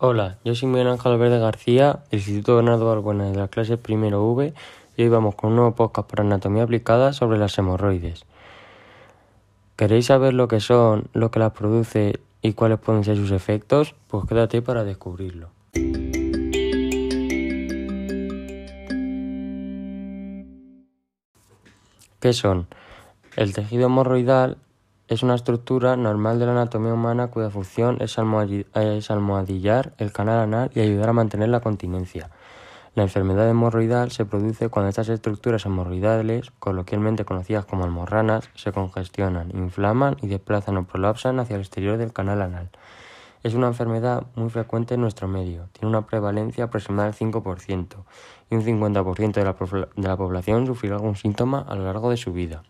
Hola, yo soy Miguel Ángel Verde García, del Instituto Bernardo Balbuena de la clase primero V y hoy vamos con un nuevo podcast para anatomía aplicada sobre las hemorroides. ¿Queréis saber lo que son, lo que las produce y cuáles pueden ser sus efectos? Pues quédate para descubrirlo. ¿Qué son? El tejido hemorroidal es una estructura normal de la anatomía humana cuya función es, almohadillar el canal anal y ayudar a mantener la continencia. La enfermedad hemorroidal se produce cuando estas estructuras hemorroidales, coloquialmente conocidas como almorranas, se congestionan, inflaman y desplazan o prolapsan hacia el exterior del canal anal. Es una enfermedad muy frecuente en nuestro medio. Tiene una prevalencia aproximada del 5% y un 50% de la, de la población sufrirá algún síntoma a lo largo de su vida.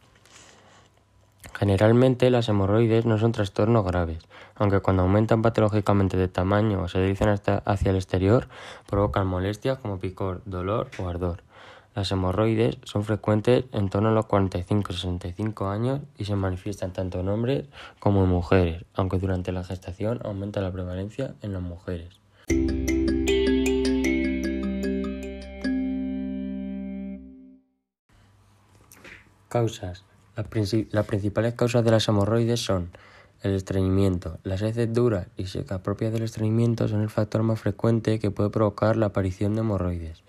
Generalmente las hemorroides no son trastornos graves, aunque cuando aumentan patológicamente de tamaño o se dirigen hacia el exterior provocan molestias como picor, dolor o ardor. Las hemorroides son frecuentes en torno a los 45-65 años y se manifiestan tanto en hombres como en mujeres, aunque durante la gestación aumenta la prevalencia en las mujeres. Causas las, principales causas de las hemorroides son el estreñimiento. Las heces duras y secas propias del estreñimiento son el factor más frecuente que puede provocar la aparición de hemorroides.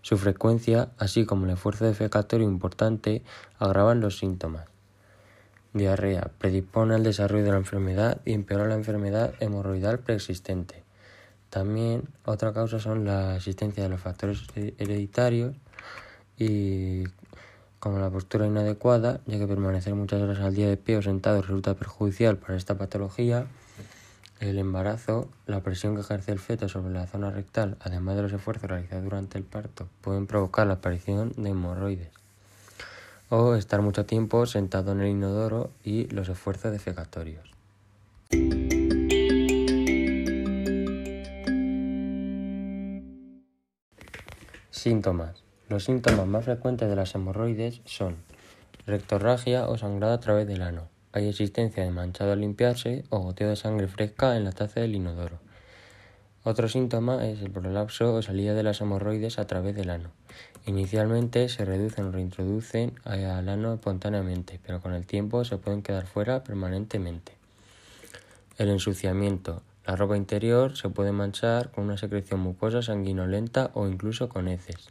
Su frecuencia, así como el esfuerzo defecatorio importante, agravan los síntomas. Diarrea predispone al desarrollo de la enfermedad y empeora la enfermedad hemorroidal preexistente. También otra causa son la existencia de los factores hereditarios y como la postura inadecuada, ya que permanecer muchas horas al día de pie o sentado resulta perjudicial para esta patología, el embarazo, la presión que ejerce el feto sobre la zona rectal, además de los esfuerzos realizados durante el parto, pueden provocar la aparición de hemorroides. O estar mucho tiempo sentado en el inodoro y los esfuerzos defecatorios. Síntomas. Los síntomas más frecuentes de las hemorroides son rectorragia o sangrado a través del ano. Hay existencia de manchado al limpiarse o goteo de sangre fresca en la taza del inodoro. Otro síntoma es el prolapso o salida de las hemorroides a través del ano. Inicialmente se reducen o reintroducen al ano espontáneamente, pero con el tiempo se pueden quedar fuera permanentemente. El ensuciamiento. La ropa interior se puede manchar con una secreción mucosa sanguinolenta o incluso con heces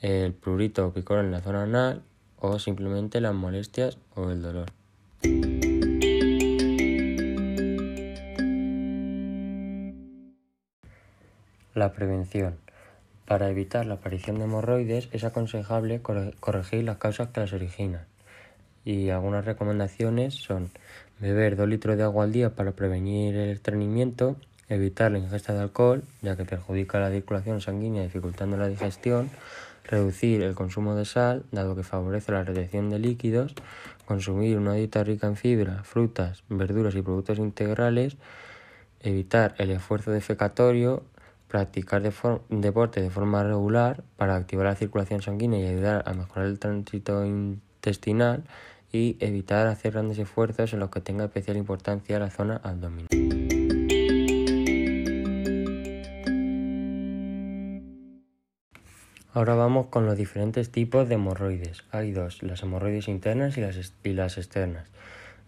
el prurito o picor en la zona anal o simplemente las molestias o el dolor. La prevención. Para evitar la aparición de hemorroides es aconsejable corregir las causas que las originan. Y algunas recomendaciones son beber 2 litros de agua al día para prevenir el estreñimiento, evitar la ingesta de alcohol, ya que perjudica la circulación sanguínea dificultando la digestión, reducir el consumo de sal, dado que favorece la retención de líquidos, consumir una dieta rica en fibra, frutas, verduras y productos integrales, evitar el esfuerzo defecatorio, practicar deporte de forma regular para activar la circulación sanguínea y ayudar a mejorar el tránsito intestinal y evitar hacer grandes esfuerzos en los que tenga especial importancia la zona abdominal. Ahora vamos con los diferentes tipos de hemorroides. Hay dos, las hemorroides internas y las, y las externas.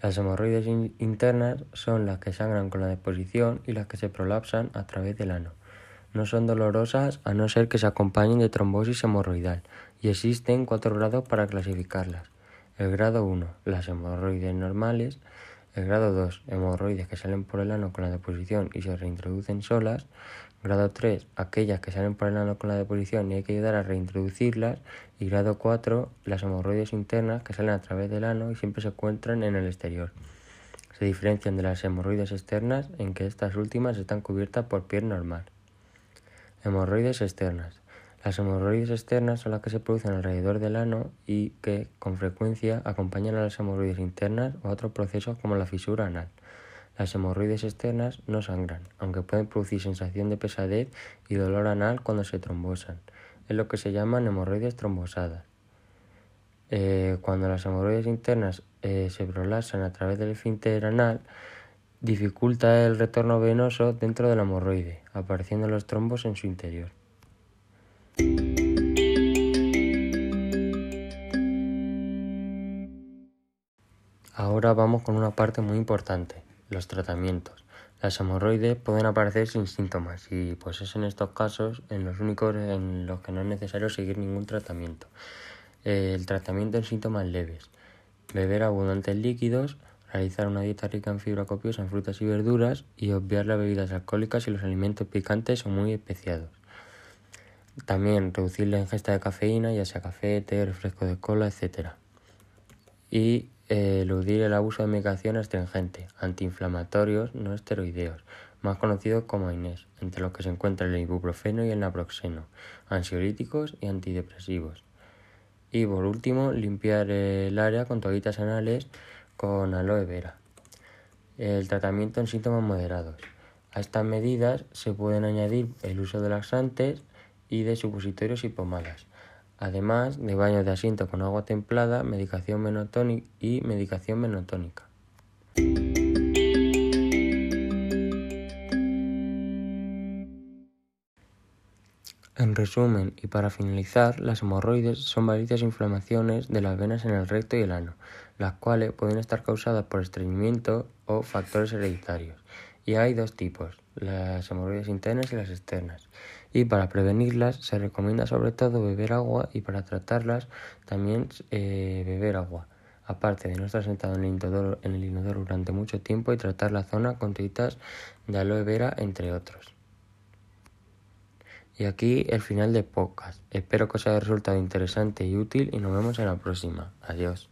Las hemorroides internas son las que sangran con la deposición y las que se prolapsan a través del ano. No son dolorosas a no ser que se acompañen de trombosis hemorroidal y existen cuatro grados para clasificarlas. El grado 1, las hemorroides normales. El grado 2, hemorroides que salen por el ano con la deposición y se reintroducen solas. Grado 3, aquellas que salen por el ano con la deposición y hay que ayudar a reintroducirlas. Y grado 4, las hemorroides internas que salen a través del ano y siempre se encuentran en el exterior. Se diferencian de las hemorroides externas en que estas últimas están cubiertas por piel normal. Hemorroides externas. Las hemorroides externas son las que se producen alrededor del ano y que, con frecuencia, acompañan a las hemorroides internas o a otros procesos como la fisura anal. Las hemorroides externas no sangran, aunque pueden producir sensación de pesadez y dolor anal cuando se trombosan. Es lo que se llaman hemorroides trombosadas. Eh, cuando las hemorroides internas eh, se prolasan a través del esfínter anal, dificulta el retorno venoso dentro del hemorroide, apareciendo los trombos en su interior. Ahora vamos con una parte muy importante, los tratamientos. Las hemorroides pueden aparecer sin síntomas y pues es en estos casos en los únicos en los que no es necesario seguir ningún tratamiento. El tratamiento en síntomas leves. Beber abundantes líquidos, realizar una dieta rica en fibra copiosa en frutas y verduras y obviar las bebidas alcohólicas y los alimentos picantes o muy especiados. También reducir la ingesta de cafeína, ya sea café, té, refresco de cola, etc. Y eludir el abuso de medicación astringente, antiinflamatorios no esteroideos, más conocidos como INES, entre los que se encuentra el ibuprofeno y el naproxeno, ansiolíticos y antidepresivos. Y por último, limpiar el área con toallitas anales con aloe vera. El tratamiento en síntomas moderados. A estas medidas se pueden añadir el uso de laxantes y de supositorios y pomadas además de baños de asiento con agua templada, medicación menotónica y medicación menotónica. En resumen, y para finalizar, las hemorroides son varias inflamaciones de las venas en el recto y el ano, las cuales pueden estar causadas por estreñimiento o factores hereditarios. Y hay dos tipos, las hemorroides internas y las externas. Y para prevenirlas se recomienda sobre todo beber agua y para tratarlas también eh, beber agua. Aparte de no estar sentado en el, inodoro, durante mucho tiempo y tratar la zona con tiritas de aloe vera, entre otros. Y aquí el final de podcast. Espero que os haya resultado interesante y útil y nos vemos en la próxima. Adiós.